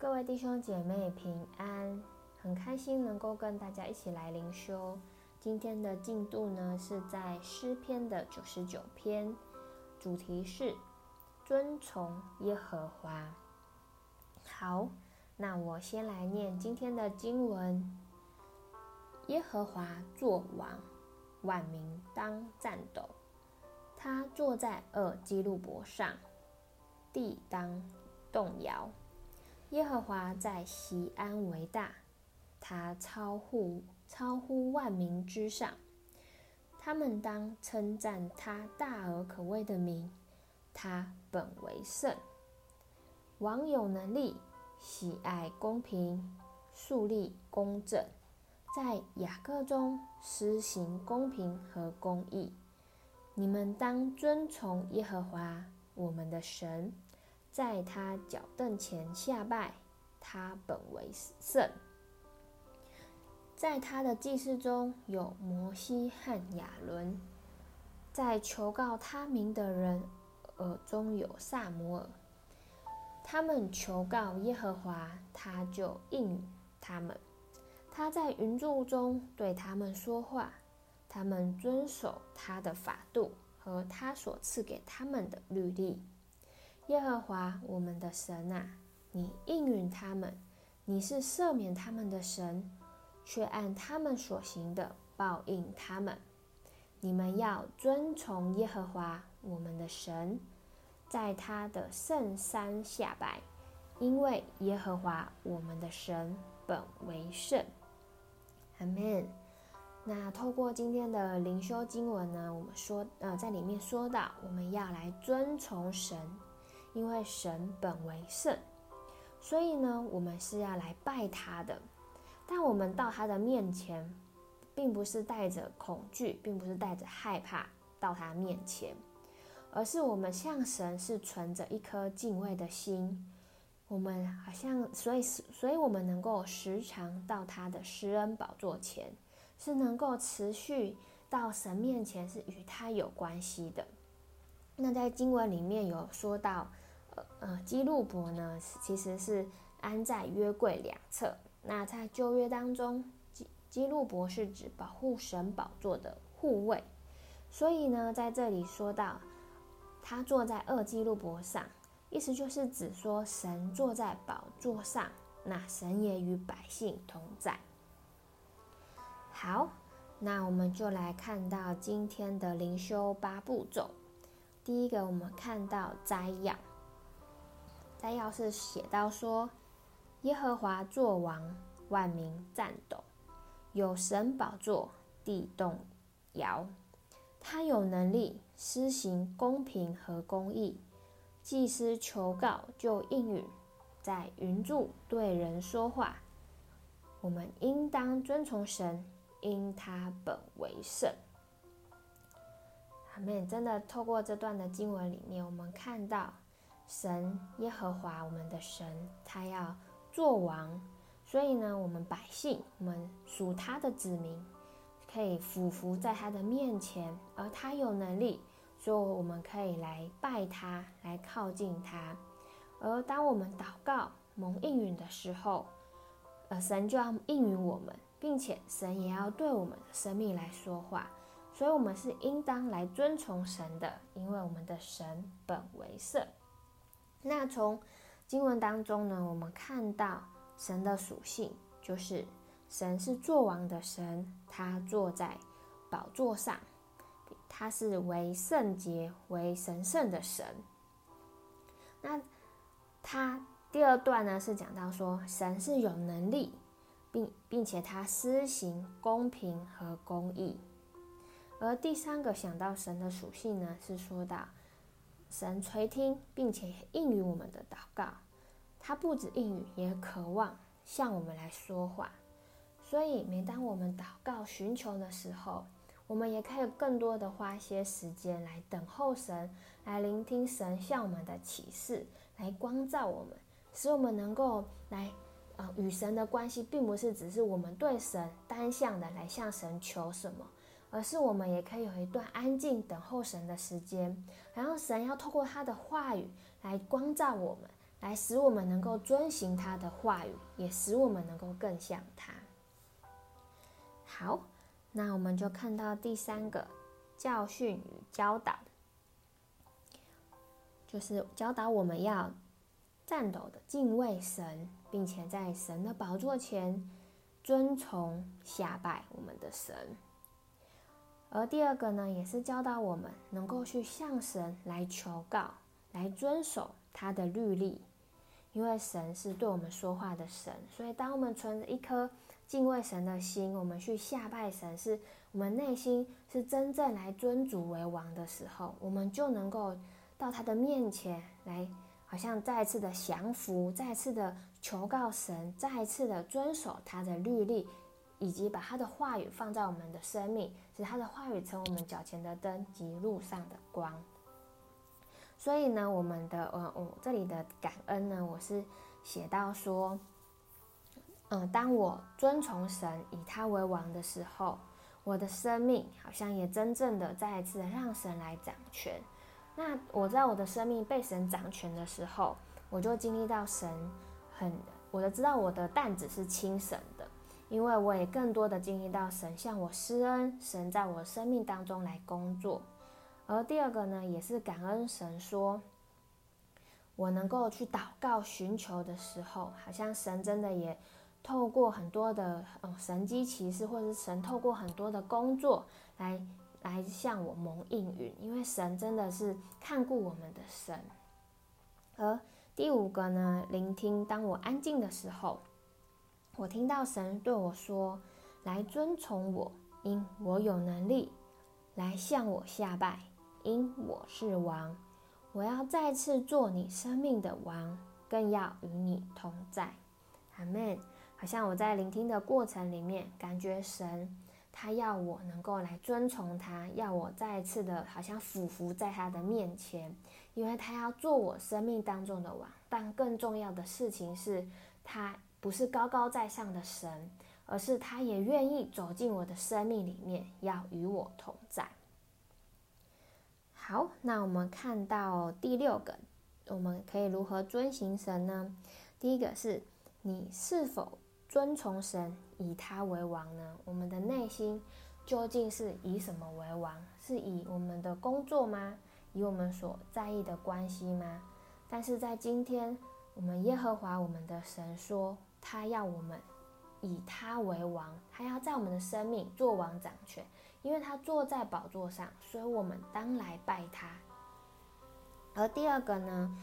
各位弟兄姐妹平安，很开心能够跟大家一起来灵修。今天的进度呢是在诗篇的九十九篇，主题是遵从耶和华。好，那我先来念今天的经文：耶和华作王，万民当战斗。他坐在二基路伯上，地当动摇。耶和华在西安为大，他超乎超乎万民之上。他们当称赞他大而可畏的名，他本为圣。王有能力，喜爱公平，树立公正，在雅各中施行公平和公义。你们当遵从耶和华我们的神。在他脚凳前下拜，他本为圣。在他的祭司中有摩西和亚伦，在求告他名的人耳中有撒母耳。他们求告耶和华，他就应允他们。他在云柱中对他们说话，他们遵守他的法度和他所赐给他们的律例。耶和华我们的神啊，你应允他们，你是赦免他们的神，却按他们所行的报应他们。你们要遵从耶和华我们的神，在他的圣山下拜，因为耶和华我们的神本为圣。阿门。那透过今天的灵修经文呢，我们说，呃，在里面说到，我们要来遵从神。因为神本为圣，所以呢，我们是要来拜他的。但我们到他的面前，并不是带着恐惧，并不是带着害怕到他面前，而是我们向神是存着一颗敬畏的心。我们好像，所以，所以我们能够时常到他的施恩宝座前，是能够持续到神面前，是与他有关系的。那在经文里面有说到，呃，基路伯呢，其实是安在约柜两侧。那在旧约当中，基基路伯是指保护神宝座的护卫。所以呢，在这里说到他坐在二基路伯上，意思就是指说神坐在宝座上，那神也与百姓同在。好，那我们就来看到今天的灵修八步骤。第一个，我们看到摘要，在要是写到说：耶和华作王，万民战斗，有神宝座，地动摇。他有能力施行公平和公义，祭司求告就应允，在云柱对人说话。我们应当遵从神，因他本为圣。阿们，真的透过这段的经文里面，我们看到神耶和华我们的神，他要做王，所以呢，我们百姓，我们属他的子民，可以俯伏在他的面前，而他有能力，所以我们可以来拜他，来靠近他。而当我们祷告蒙应允的时候，呃，神就要应允我们，并且神也要对我们的生命来说话。所以，我们是应当来遵从神的，因为我们的神本为圣。那从经文当中呢，我们看到神的属性，就是神是作王的神，他坐在宝座上，他是为圣洁、为神圣的神。那他第二段呢，是讲到说，神是有能力，并并且他施行公平和公义。而第三个想到神的属性呢，是说到神垂听并且应允我们的祷告，他不止应允，也渴望向我们来说话。所以每当我们祷告寻求的时候，我们也可以更多的花些时间来等候神，来聆听神向我们的启示，来光照我们，使我们能够来呃与神的关系，并不是只是我们对神单向的来向神求什么。而是我们也可以有一段安静等候神的时间，然后神要透过他的话语来光照我们，来使我们能够遵行他的话语，也使我们能够更像他。好，那我们就看到第三个教训与教导，就是教导我们要颤抖的敬畏神，并且在神的宝座前尊崇下拜我们的神。而第二个呢，也是教导我们能够去向神来求告，来遵守他的律例。因为神是对我们说话的神，所以当我们存着一颗敬畏神的心，我们去下拜神，是我们内心是真正来尊主为王的时候，我们就能够到他的面前来，好像再次的降服，再次的求告神，再次的遵守他的律例，以及把他的话语放在我们的生命，使他的话语成我们脚前的灯及路上的光。所以呢，我们的呃，我这里的感恩呢，我是写到说，嗯、当我遵从神，以他为王的时候，我的生命好像也真正的再一次让神来掌权。那我在我的生命被神掌权的时候，我就经历到神很，我就知道我的担子是轻省的，因为我也更多的经历到神向我施恩，神在我生命当中来工作。而第二个呢，也是感恩神说，我能够去祷告寻求的时候，好像神真的也透过很多的嗯神迹奇事，或者是神透过很多的工作来来向我蒙应允，因为神真的是看顾我们的神。而第五个呢，聆听，当我安静的时候，我听到神对我说：“来遵从我，因我有能力，来向我下拜。”因我是王，我要再次做你生命的王，更要与你同在。阿门。好像我在聆听的过程里面，感觉神他要我能够来遵从他，要我再次的，好像俯伏在他的面前，因为他要做我生命当中的王。但更重要的事情是，他不是高高在上的神，而是他也愿意走进我的生命里面，要与我同在。好，那我们看到第六个，我们可以如何遵行神呢？第一个是你是否遵从神，以他为王呢？我们的内心究竟是以什么为王？是以我们的工作吗？以我们所在意的关系吗？但是在今天，我们耶和华我们的神说，他要我们以他为王，他要在我们的生命做王掌权。因为他坐在宝座上，所以我们当来拜他。而第二个呢，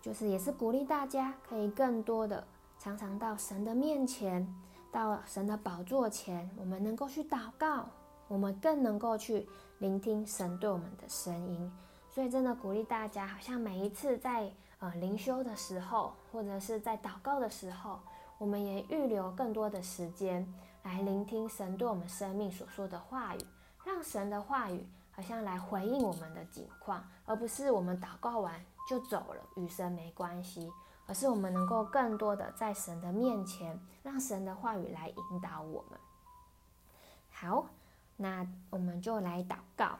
就是也是鼓励大家可以更多的常常到神的面前，到神的宝座前，我们能够去祷告，我们更能够去聆听神对我们的声音。所以真的鼓励大家，好像每一次在呃灵修的时候，或者是在祷告的时候，我们也预留更多的时间。来聆听神对我们生命所说的话语，让神的话语好像来回应我们的境况，而不是我们祷告完就走了，与神没关系，而是我们能够更多的在神的面前，让神的话语来引导我们。好，那我们就来祷告。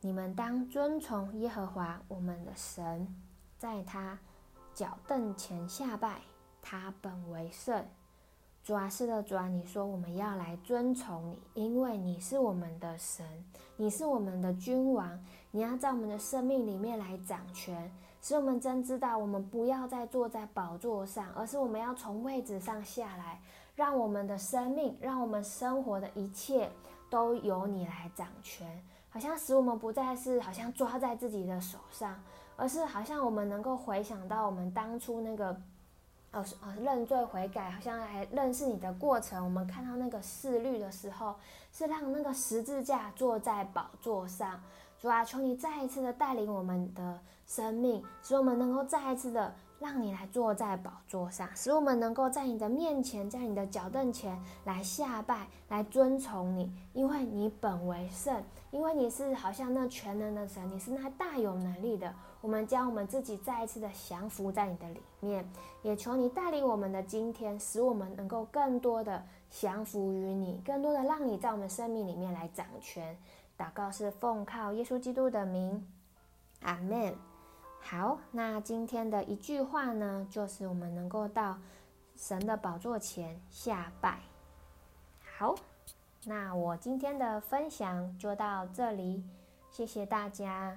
你们当遵从耶和华我们的神，在他脚凳前下拜，他本为圣。主啊，是的，主啊，你说我们要来遵从你，因为你是我们的神，你是我们的君王，你要在我们的生命里面来掌权，使我们真知道我们不要再坐在宝座上，而是我们要从位置上下来，让我们的生命，让我们生活的一切都由你来掌权，好像使我们不再是好像抓在自己的手上，而是好像我们能够回想到我们当初那个。哦，哦，认罪悔改，好像还认识你的过程。我们看到那个思虑的时候，是让那个十字架坐在宝座上。主啊，求你再一次的带领我们的生命，使我们能够再一次的让你来坐在宝座上，使我们能够在你的面前，在你的脚凳前来下拜，来遵从你，因为你本为圣，因为你是好像那全能的神，你是那大有能力的。我们将我们自己再一次的降服在你的里面，也求你带领我们的今天，使我们能够更多的降服于你，更多的让你在我们生命里面来掌权。祷告是奉靠耶稣基督的名，阿门。好，那今天的一句话呢，就是我们能够到神的宝座前下拜。好，那我今天的分享就到这里，谢谢大家。